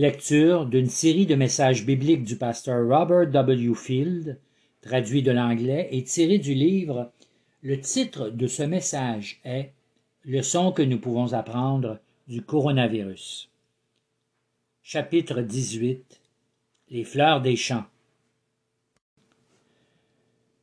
Lecture d'une série de messages bibliques du pasteur Robert W. Field, traduit de l'anglais et tiré du livre. Le titre de ce message est Leçon que nous pouvons apprendre du coronavirus. Chapitre 18 Les fleurs des champs.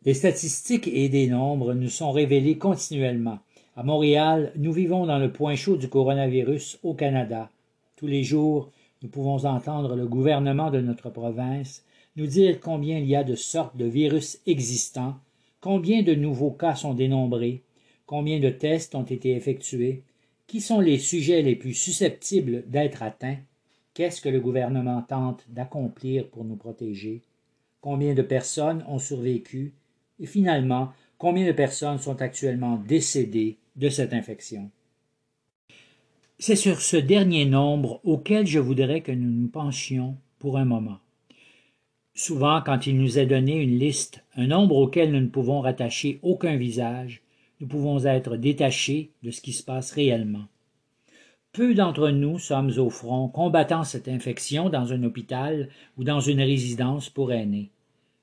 Des statistiques et des nombres nous sont révélés continuellement. À Montréal, nous vivons dans le point chaud du coronavirus au Canada. Tous les jours, nous pouvons entendre le gouvernement de notre province nous dire combien il y a de sortes de virus existants, combien de nouveaux cas sont dénombrés, combien de tests ont été effectués, qui sont les sujets les plus susceptibles d'être atteints, qu'est-ce que le gouvernement tente d'accomplir pour nous protéger, combien de personnes ont survécu, et finalement, combien de personnes sont actuellement décédées de cette infection. C'est sur ce dernier nombre auquel je voudrais que nous nous penchions pour un moment. Souvent, quand il nous est donné une liste, un nombre auquel nous ne pouvons rattacher aucun visage, nous pouvons être détachés de ce qui se passe réellement. Peu d'entre nous sommes au front combattant cette infection dans un hôpital ou dans une résidence pour aînés.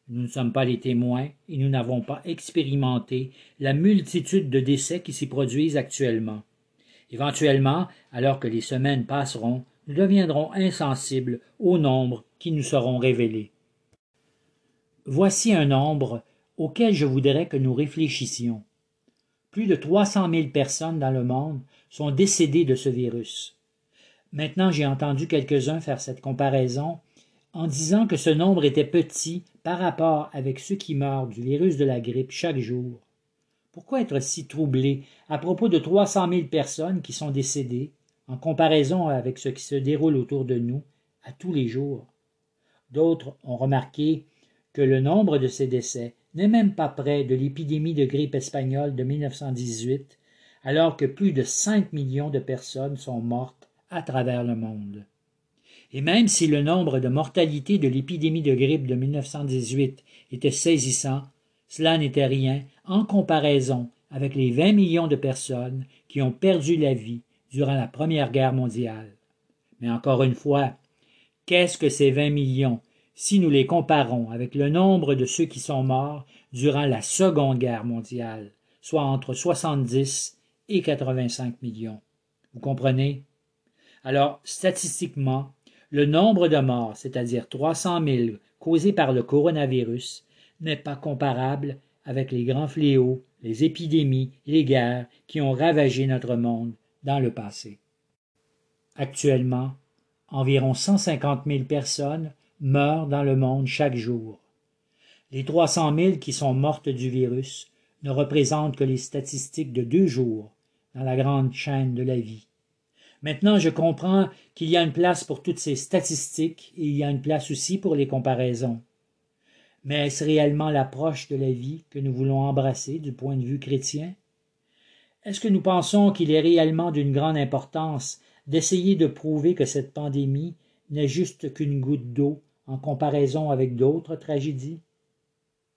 Nous ne sommes pas les témoins et nous n'avons pas expérimenté la multitude de décès qui s'y produisent actuellement. Éventuellement, alors que les semaines passeront, nous deviendrons insensibles au nombre qui nous seront révélés. Voici un nombre auquel je voudrais que nous réfléchissions. Plus de trois cent mille personnes dans le monde sont décédées de ce virus. Maintenant j'ai entendu quelques-uns faire cette comparaison en disant que ce nombre était petit par rapport avec ceux qui meurent du virus de la grippe chaque jour. Pourquoi être si troublé à propos de trois cent mille personnes qui sont décédées, en comparaison avec ce qui se déroule autour de nous à tous les jours? D'autres ont remarqué que le nombre de ces décès n'est même pas près de l'épidémie de grippe espagnole de 1918, alors que plus de cinq millions de personnes sont mortes à travers le monde. Et même si le nombre de mortalités de l'épidémie de grippe de 1918 était saisissant, cela n'était rien en comparaison avec les 20 millions de personnes qui ont perdu la vie durant la Première Guerre mondiale. Mais encore une fois, qu'est-ce que ces 20 millions si nous les comparons avec le nombre de ceux qui sont morts durant la Seconde Guerre mondiale, soit entre 70 et 85 millions? Vous comprenez? Alors, statistiquement, le nombre de morts, c'est-à-dire 300 000 causés par le coronavirus, n'est pas comparable avec les grands fléaux, les épidémies, les guerres qui ont ravagé notre monde dans le passé. Actuellement, environ 150 000 personnes meurent dans le monde chaque jour. Les 300 000 qui sont mortes du virus ne représentent que les statistiques de deux jours dans la grande chaîne de la vie. Maintenant, je comprends qu'il y a une place pour toutes ces statistiques et il y a une place aussi pour les comparaisons. Mais est-ce réellement l'approche de la vie que nous voulons embrasser du point de vue chrétien? Est-ce que nous pensons qu'il est réellement d'une grande importance d'essayer de prouver que cette pandémie n'est juste qu'une goutte d'eau en comparaison avec d'autres tragédies?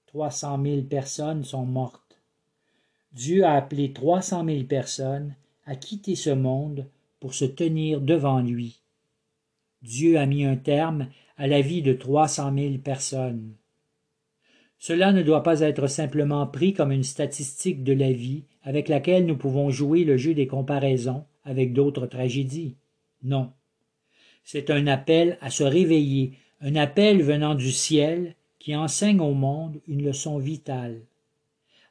Trois cent mille personnes sont mortes. Dieu a appelé trois cent mille personnes à quitter ce monde pour se tenir devant lui. Dieu a mis un terme à la vie de trois cent mille personnes. Cela ne doit pas être simplement pris comme une statistique de la vie avec laquelle nous pouvons jouer le jeu des comparaisons avec d'autres tragédies. Non. C'est un appel à se réveiller, un appel venant du ciel qui enseigne au monde une leçon vitale.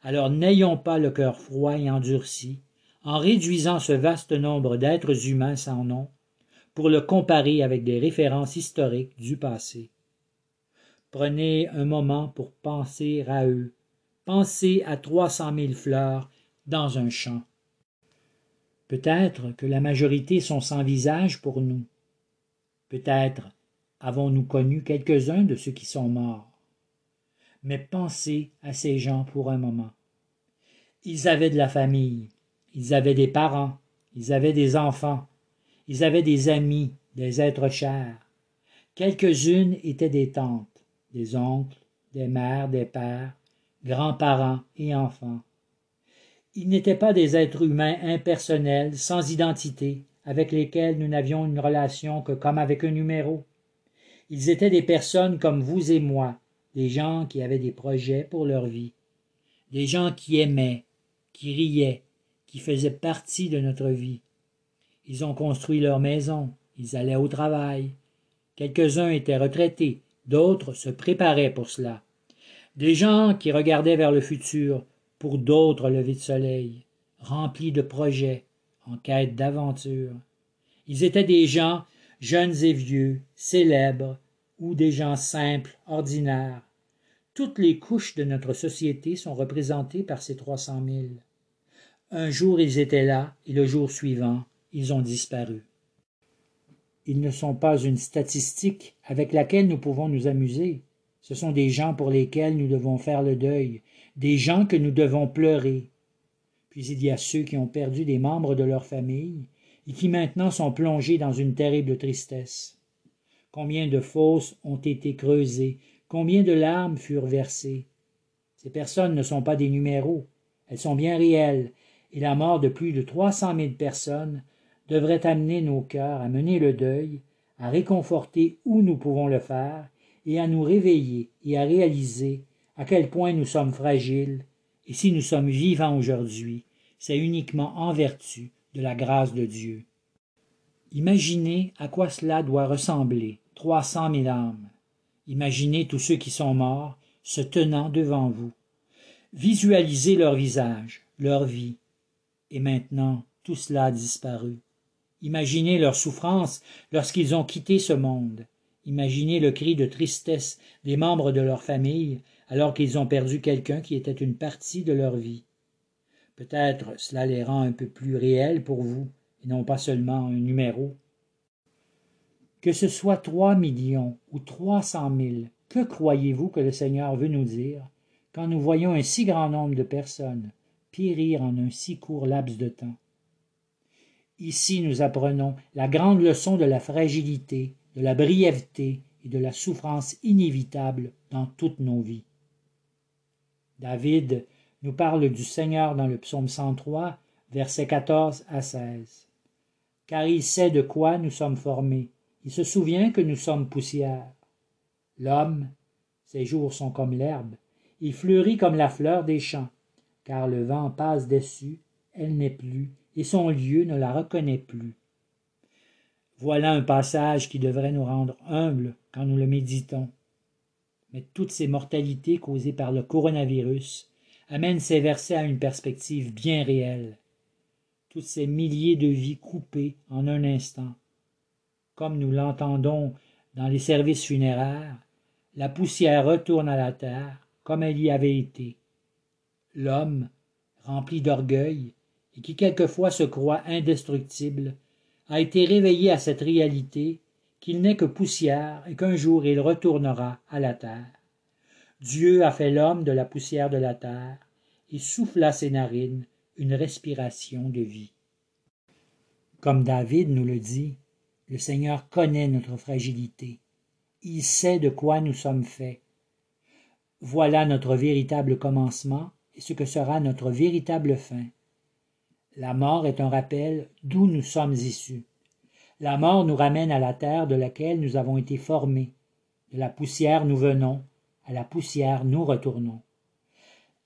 Alors n'ayons pas le cœur froid et endurci, en réduisant ce vaste nombre d'êtres humains sans nom, pour le comparer avec des références historiques du passé. Prenez un moment pour penser à eux. Pensez à trois cent mille fleurs dans un champ. Peut-être que la majorité sont sans visage pour nous. Peut-être avons-nous connu quelques-uns de ceux qui sont morts. Mais pensez à ces gens pour un moment. Ils avaient de la famille, ils avaient des parents, ils avaient des enfants, ils avaient des amis, des êtres chers. Quelques-unes étaient des tantes des oncles, des mères, des pères, grands-parents et enfants. Ils n'étaient pas des êtres humains impersonnels, sans identité, avec lesquels nous n'avions une relation que comme avec un numéro. Ils étaient des personnes comme vous et moi, des gens qui avaient des projets pour leur vie, des gens qui aimaient, qui riaient, qui faisaient partie de notre vie. Ils ont construit leur maison, ils allaient au travail. Quelques-uns étaient retraités, d'autres se préparaient pour cela. Des gens qui regardaient vers le futur, pour d'autres lever de soleil, remplis de projets, en quête d'aventure. Ils étaient des gens, jeunes et vieux, célèbres, ou des gens simples, ordinaires. Toutes les couches de notre société sont représentées par ces trois cent mille. Un jour ils étaient là, et le jour suivant, ils ont disparu. Ils ne sont pas une statistique avec laquelle nous pouvons nous amuser. Ce sont des gens pour lesquels nous devons faire le deuil, des gens que nous devons pleurer. Puis il y a ceux qui ont perdu des membres de leur famille et qui maintenant sont plongés dans une terrible tristesse. Combien de fosses ont été creusées, combien de larmes furent versées. Ces personnes ne sont pas des numéros, elles sont bien réelles, et la mort de plus de trois cent mille personnes devrait amener nos cœurs à mener le deuil, à réconforter où nous pouvons le faire, et à nous réveiller et à réaliser à quel point nous sommes fragiles, et si nous sommes vivants aujourd'hui, c'est uniquement en vertu de la grâce de Dieu. Imaginez à quoi cela doit ressembler, trois cent mille âmes. Imaginez tous ceux qui sont morts se tenant devant vous. Visualisez leur visage, leur vie. Et maintenant, tout cela a disparu. Imaginez leur souffrance lorsqu'ils ont quitté ce monde. Imaginez le cri de tristesse des membres de leur famille alors qu'ils ont perdu quelqu'un qui était une partie de leur vie. Peut-être cela les rend un peu plus réels pour vous, et non pas seulement un numéro. Que ce soit trois millions ou trois cent mille, que croyez-vous que le Seigneur veut nous dire quand nous voyons un si grand nombre de personnes périr en un si court laps de temps? Ici nous apprenons la grande leçon de la fragilité, de la brièveté et de la souffrance inévitable dans toutes nos vies. David nous parle du Seigneur dans le psaume 103, versets 14 à 16. Car il sait de quoi nous sommes formés, il se souvient que nous sommes poussière. L'homme, ses jours sont comme l'herbe, il fleurit comme la fleur des champs, car le vent passe dessus, elle n'est plus, et son lieu ne la reconnaît plus. Voilà un passage qui devrait nous rendre humbles quand nous le méditons. Mais toutes ces mortalités causées par le coronavirus amènent ces versets à une perspective bien réelle. Toutes ces milliers de vies coupées en un instant. Comme nous l'entendons dans les services funéraires, la poussière retourne à la terre comme elle y avait été. L'homme, rempli d'orgueil, et qui quelquefois se croit indestructible, a été réveillé à cette réalité qu'il n'est que poussière et qu'un jour il retournera à la terre. Dieu a fait l'homme de la poussière de la terre et souffla ses narines une respiration de vie. Comme David nous le dit, le Seigneur connaît notre fragilité. Il sait de quoi nous sommes faits. Voilà notre véritable commencement et ce que sera notre véritable fin. La mort est un rappel d'où nous sommes issus. La mort nous ramène à la terre de laquelle nous avons été formés. De la poussière nous venons, à la poussière nous retournons.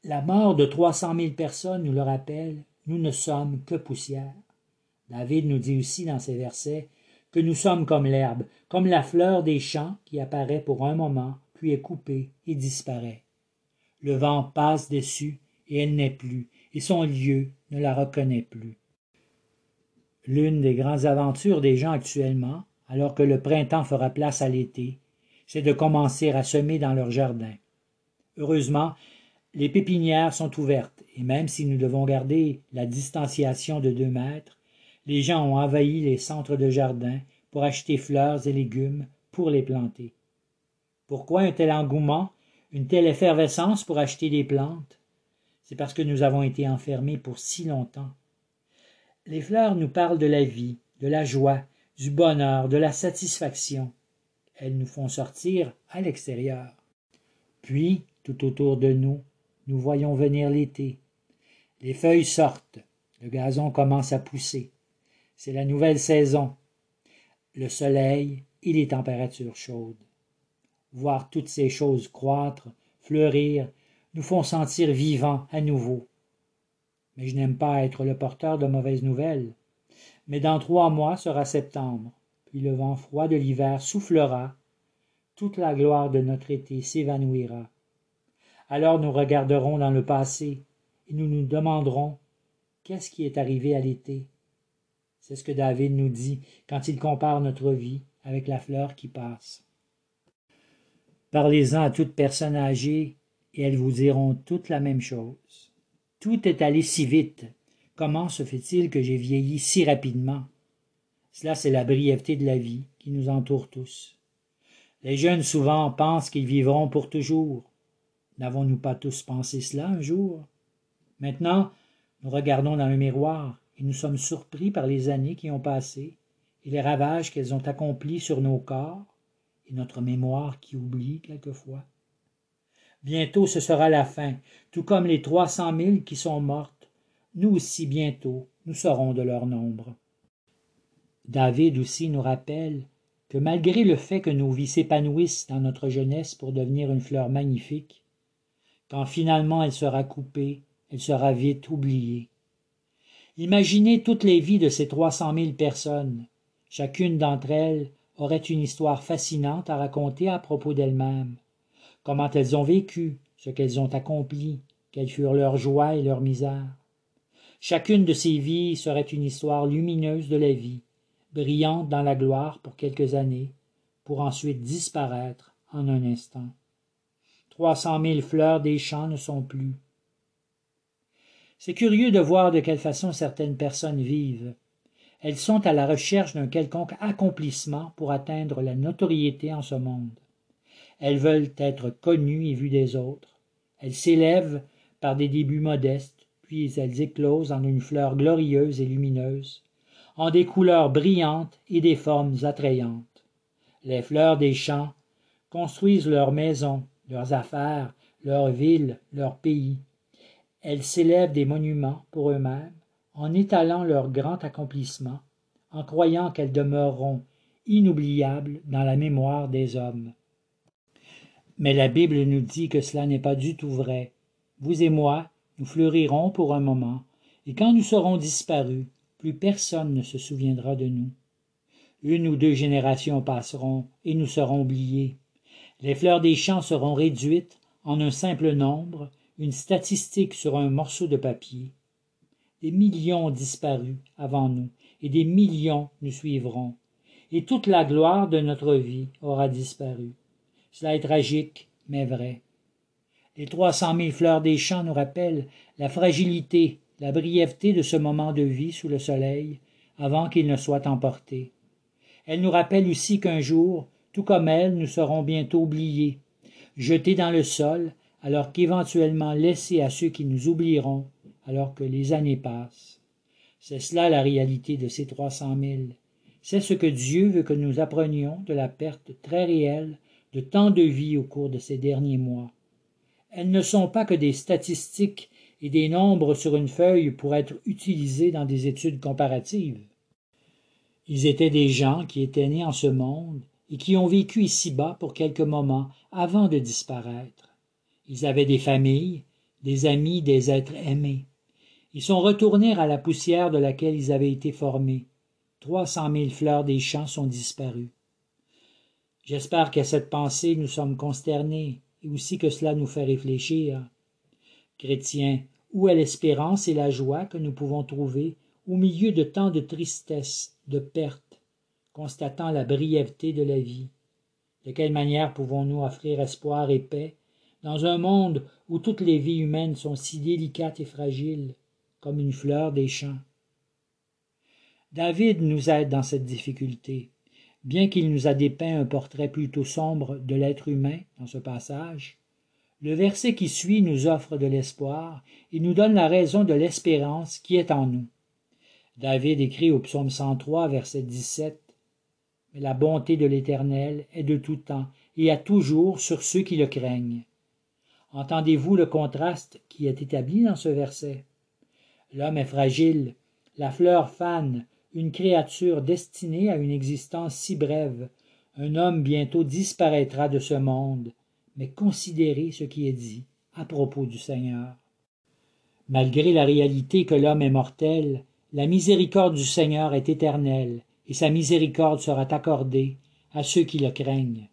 La mort de trois cent mille personnes nous le rappelle, nous ne sommes que poussière. David nous dit aussi dans ces versets que nous sommes comme l'herbe, comme la fleur des champs qui apparaît pour un moment, puis est coupée et disparaît. Le vent passe dessus et elle n'est plus, et son lieu ne la reconnaît plus. L'une des grandes aventures des gens actuellement, alors que le printemps fera place à l'été, c'est de commencer à semer dans leur jardin. Heureusement, les pépinières sont ouvertes, et même si nous devons garder la distanciation de deux mètres, les gens ont envahi les centres de jardin pour acheter fleurs et légumes pour les planter. Pourquoi un tel engouement, une telle effervescence pour acheter des plantes? C'est parce que nous avons été enfermés pour si longtemps. Les fleurs nous parlent de la vie, de la joie, du bonheur, de la satisfaction. Elles nous font sortir à l'extérieur. Puis, tout autour de nous, nous voyons venir l'été. Les feuilles sortent, le gazon commence à pousser. c'est la nouvelle saison. Le soleil et les températures chaudes. Voir toutes ces choses croître, fleurir, nous font sentir vivants à nouveau. Mais je n'aime pas être le porteur de mauvaises nouvelles. Mais dans trois mois sera septembre, puis le vent froid de l'hiver soufflera, toute la gloire de notre été s'évanouira. Alors nous regarderons dans le passé, et nous nous demanderons qu'est-ce qui est arrivé à l'été? C'est ce que David nous dit quand il compare notre vie avec la fleur qui passe. Parlez-en à toute personne âgée et elles vous diront toutes la même chose. Tout est allé si vite. Comment se fait-il que j'ai vieilli si rapidement? Cela, c'est la brièveté de la vie qui nous entoure tous. Les jeunes souvent pensent qu'ils vivront pour toujours. N'avons-nous pas tous pensé cela un jour? Maintenant, nous regardons dans le miroir et nous sommes surpris par les années qui ont passé et les ravages qu'elles ont accomplis sur nos corps et notre mémoire qui oublie quelquefois. Bientôt ce sera la fin, tout comme les trois cent mille qui sont mortes. Nous aussi bientôt, nous serons de leur nombre. David aussi nous rappelle que malgré le fait que nos vies s'épanouissent dans notre jeunesse pour devenir une fleur magnifique, quand finalement elle sera coupée, elle sera vite oubliée. Imaginez toutes les vies de ces trois cent mille personnes. Chacune d'entre elles aurait une histoire fascinante à raconter à propos d'elles-mêmes comment elles ont vécu, ce qu'elles ont accompli, quelles furent leurs joies et leurs misères. Chacune de ces vies serait une histoire lumineuse de la vie, brillante dans la gloire pour quelques années, pour ensuite disparaître en un instant. Trois cent mille fleurs des champs ne sont plus. C'est curieux de voir de quelle façon certaines personnes vivent. Elles sont à la recherche d'un quelconque accomplissement pour atteindre la notoriété en ce monde. Elles veulent être connues et vues des autres. Elles s'élèvent par des débuts modestes, puis elles éclosent en une fleur glorieuse et lumineuse, en des couleurs brillantes et des formes attrayantes. Les fleurs des champs construisent leurs maisons, leurs affaires, leurs villes, leurs pays. Elles s'élèvent des monuments pour eux-mêmes, en étalant leur grand accomplissement, en croyant qu'elles demeureront inoubliables dans la mémoire des hommes. Mais la Bible nous dit que cela n'est pas du tout vrai. Vous et moi, nous fleurirons pour un moment, et quand nous serons disparus, plus personne ne se souviendra de nous. Une ou deux générations passeront, et nous serons oubliés. Les fleurs des champs seront réduites en un simple nombre, une statistique sur un morceau de papier. Des millions disparus avant nous, et des millions nous suivront, et toute la gloire de notre vie aura disparu. Cela est tragique, mais vrai. Les trois cent mille fleurs des champs nous rappellent la fragilité, la brièveté de ce moment de vie sous le soleil, avant qu'il ne soit emporté. Elles nous rappellent aussi qu'un jour, tout comme elles, nous serons bientôt oubliés, jetés dans le sol, alors qu'éventuellement laissés à ceux qui nous oublieront, alors que les années passent. C'est cela la réalité de ces trois cent mille. C'est ce que Dieu veut que nous apprenions de la perte très réelle de tant de vie au cours de ces derniers mois. Elles ne sont pas que des statistiques et des nombres sur une feuille pour être utilisés dans des études comparatives. Ils étaient des gens qui étaient nés en ce monde et qui ont vécu ici-bas pour quelques moments avant de disparaître. Ils avaient des familles, des amis, des êtres aimés. Ils sont retournés à la poussière de laquelle ils avaient été formés. Trois cent mille fleurs des champs sont disparues. J'espère qu'à cette pensée nous sommes consternés, et aussi que cela nous fait réfléchir. Chrétiens, où est l'espérance et la joie que nous pouvons trouver au milieu de tant de tristesse, de perte, constatant la brièveté de la vie? De quelle manière pouvons-nous offrir espoir et paix dans un monde où toutes les vies humaines sont si délicates et fragiles, comme une fleur des champs? David nous aide dans cette difficulté bien qu'il nous a dépeint un portrait plutôt sombre de l'être humain dans ce passage, le verset qui suit nous offre de l'espoir et nous donne la raison de l'espérance qui est en nous. David écrit au psaume 103, verset 17 Mais la bonté de l'Éternel est de tout temps et à toujours sur ceux qui le craignent. Entendez-vous le contraste qui est établi dans ce verset? L'homme est fragile, la fleur fane, une créature destinée à une existence si brève, un homme bientôt disparaîtra de ce monde, mais considérez ce qui est dit à propos du Seigneur. Malgré la réalité que l'homme est mortel, la miséricorde du Seigneur est éternelle, et sa miséricorde sera accordée à ceux qui le craignent.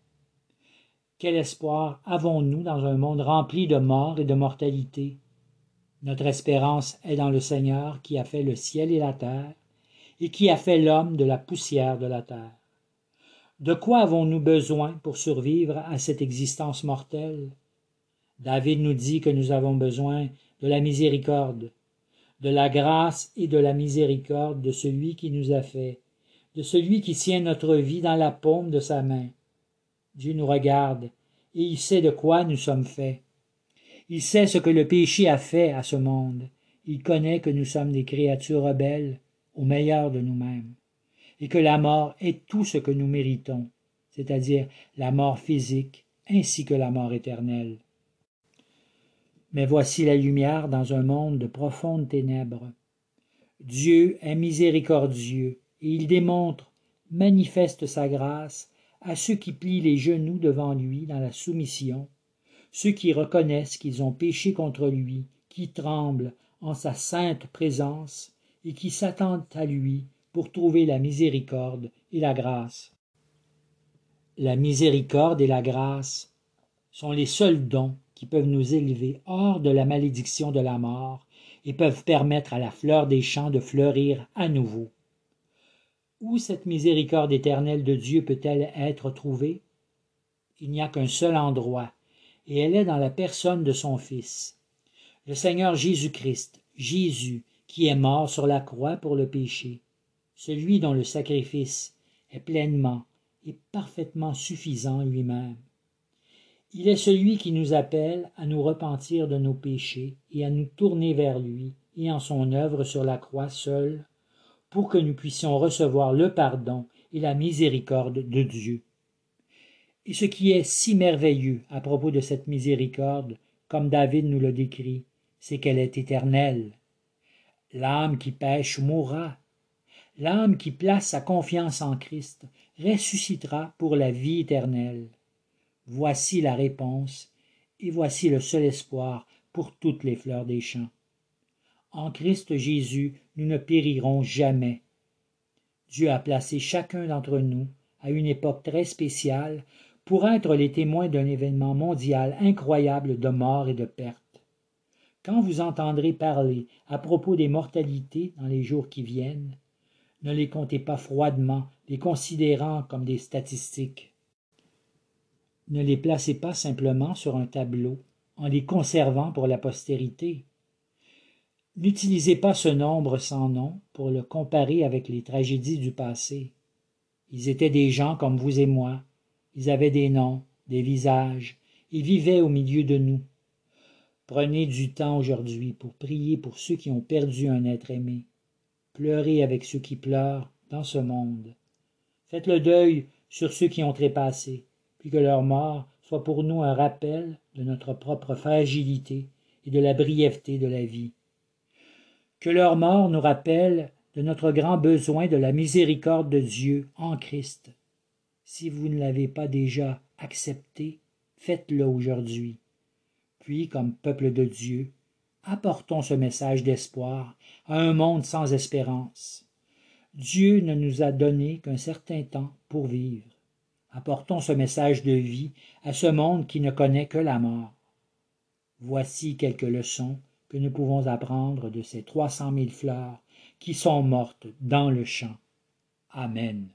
Quel espoir avons-nous dans un monde rempli de mort et de mortalité? Notre espérance est dans le Seigneur qui a fait le ciel et la terre, et qui a fait l'homme de la poussière de la terre. De quoi avons-nous besoin pour survivre à cette existence mortelle? David nous dit que nous avons besoin de la miséricorde, de la grâce et de la miséricorde de celui qui nous a fait, de celui qui tient notre vie dans la paume de sa main. Dieu nous regarde, et il sait de quoi nous sommes faits. Il sait ce que le péché a fait à ce monde. Il connaît que nous sommes des créatures rebelles au meilleur de nous-mêmes, et que la mort est tout ce que nous méritons, c'est-à-dire la mort physique ainsi que la mort éternelle. Mais voici la lumière dans un monde de profondes ténèbres. Dieu est miséricordieux, et il démontre, manifeste sa grâce à ceux qui plient les genoux devant lui dans la soumission, ceux qui reconnaissent qu'ils ont péché contre lui, qui tremblent en sa sainte présence et qui s'attendent à lui pour trouver la miséricorde et la grâce. La miséricorde et la grâce sont les seuls dons qui peuvent nous élever hors de la malédiction de la mort et peuvent permettre à la fleur des champs de fleurir à nouveau. Où cette miséricorde éternelle de Dieu peut-elle être trouvée? Il n'y a qu'un seul endroit, et elle est dans la personne de son Fils, le Seigneur Jésus-Christ, Jésus, qui est mort sur la croix pour le péché, celui dont le sacrifice est pleinement et parfaitement suffisant lui-même. Il est celui qui nous appelle à nous repentir de nos péchés et à nous tourner vers lui et en son œuvre sur la croix seule pour que nous puissions recevoir le pardon et la miséricorde de Dieu. Et ce qui est si merveilleux à propos de cette miséricorde, comme David nous le décrit, c'est qu'elle est éternelle. L'âme qui pêche mourra. L'âme qui place sa confiance en Christ ressuscitera pour la vie éternelle. Voici la réponse, et voici le seul espoir pour toutes les fleurs des champs. En Christ Jésus, nous ne périrons jamais. Dieu a placé chacun d'entre nous à une époque très spéciale pour être les témoins d'un événement mondial incroyable de mort et de perte. Quand vous entendrez parler à propos des mortalités dans les jours qui viennent, ne les comptez pas froidement, les considérant comme des statistiques. Ne les placez pas simplement sur un tableau, en les conservant pour la postérité. N'utilisez pas ce nombre sans nom pour le comparer avec les tragédies du passé. Ils étaient des gens comme vous et moi. Ils avaient des noms, des visages, ils vivaient au milieu de nous. Prenez du temps aujourd'hui pour prier pour ceux qui ont perdu un être aimé. Pleurez avec ceux qui pleurent dans ce monde. Faites le deuil sur ceux qui ont trépassé, puis que leur mort soit pour nous un rappel de notre propre fragilité et de la brièveté de la vie que leur mort nous rappelle de notre grand besoin de la miséricorde de Dieu en Christ. Si vous ne l'avez pas déjà accepté, faites-le aujourd'hui. Puis, comme peuple de Dieu, apportons ce message d'espoir à un monde sans espérance. Dieu ne nous a donné qu'un certain temps pour vivre. Apportons ce message de vie à ce monde qui ne connaît que la mort. Voici quelques leçons que nous pouvons apprendre de ces trois cent mille fleurs qui sont mortes dans le champ. Amen.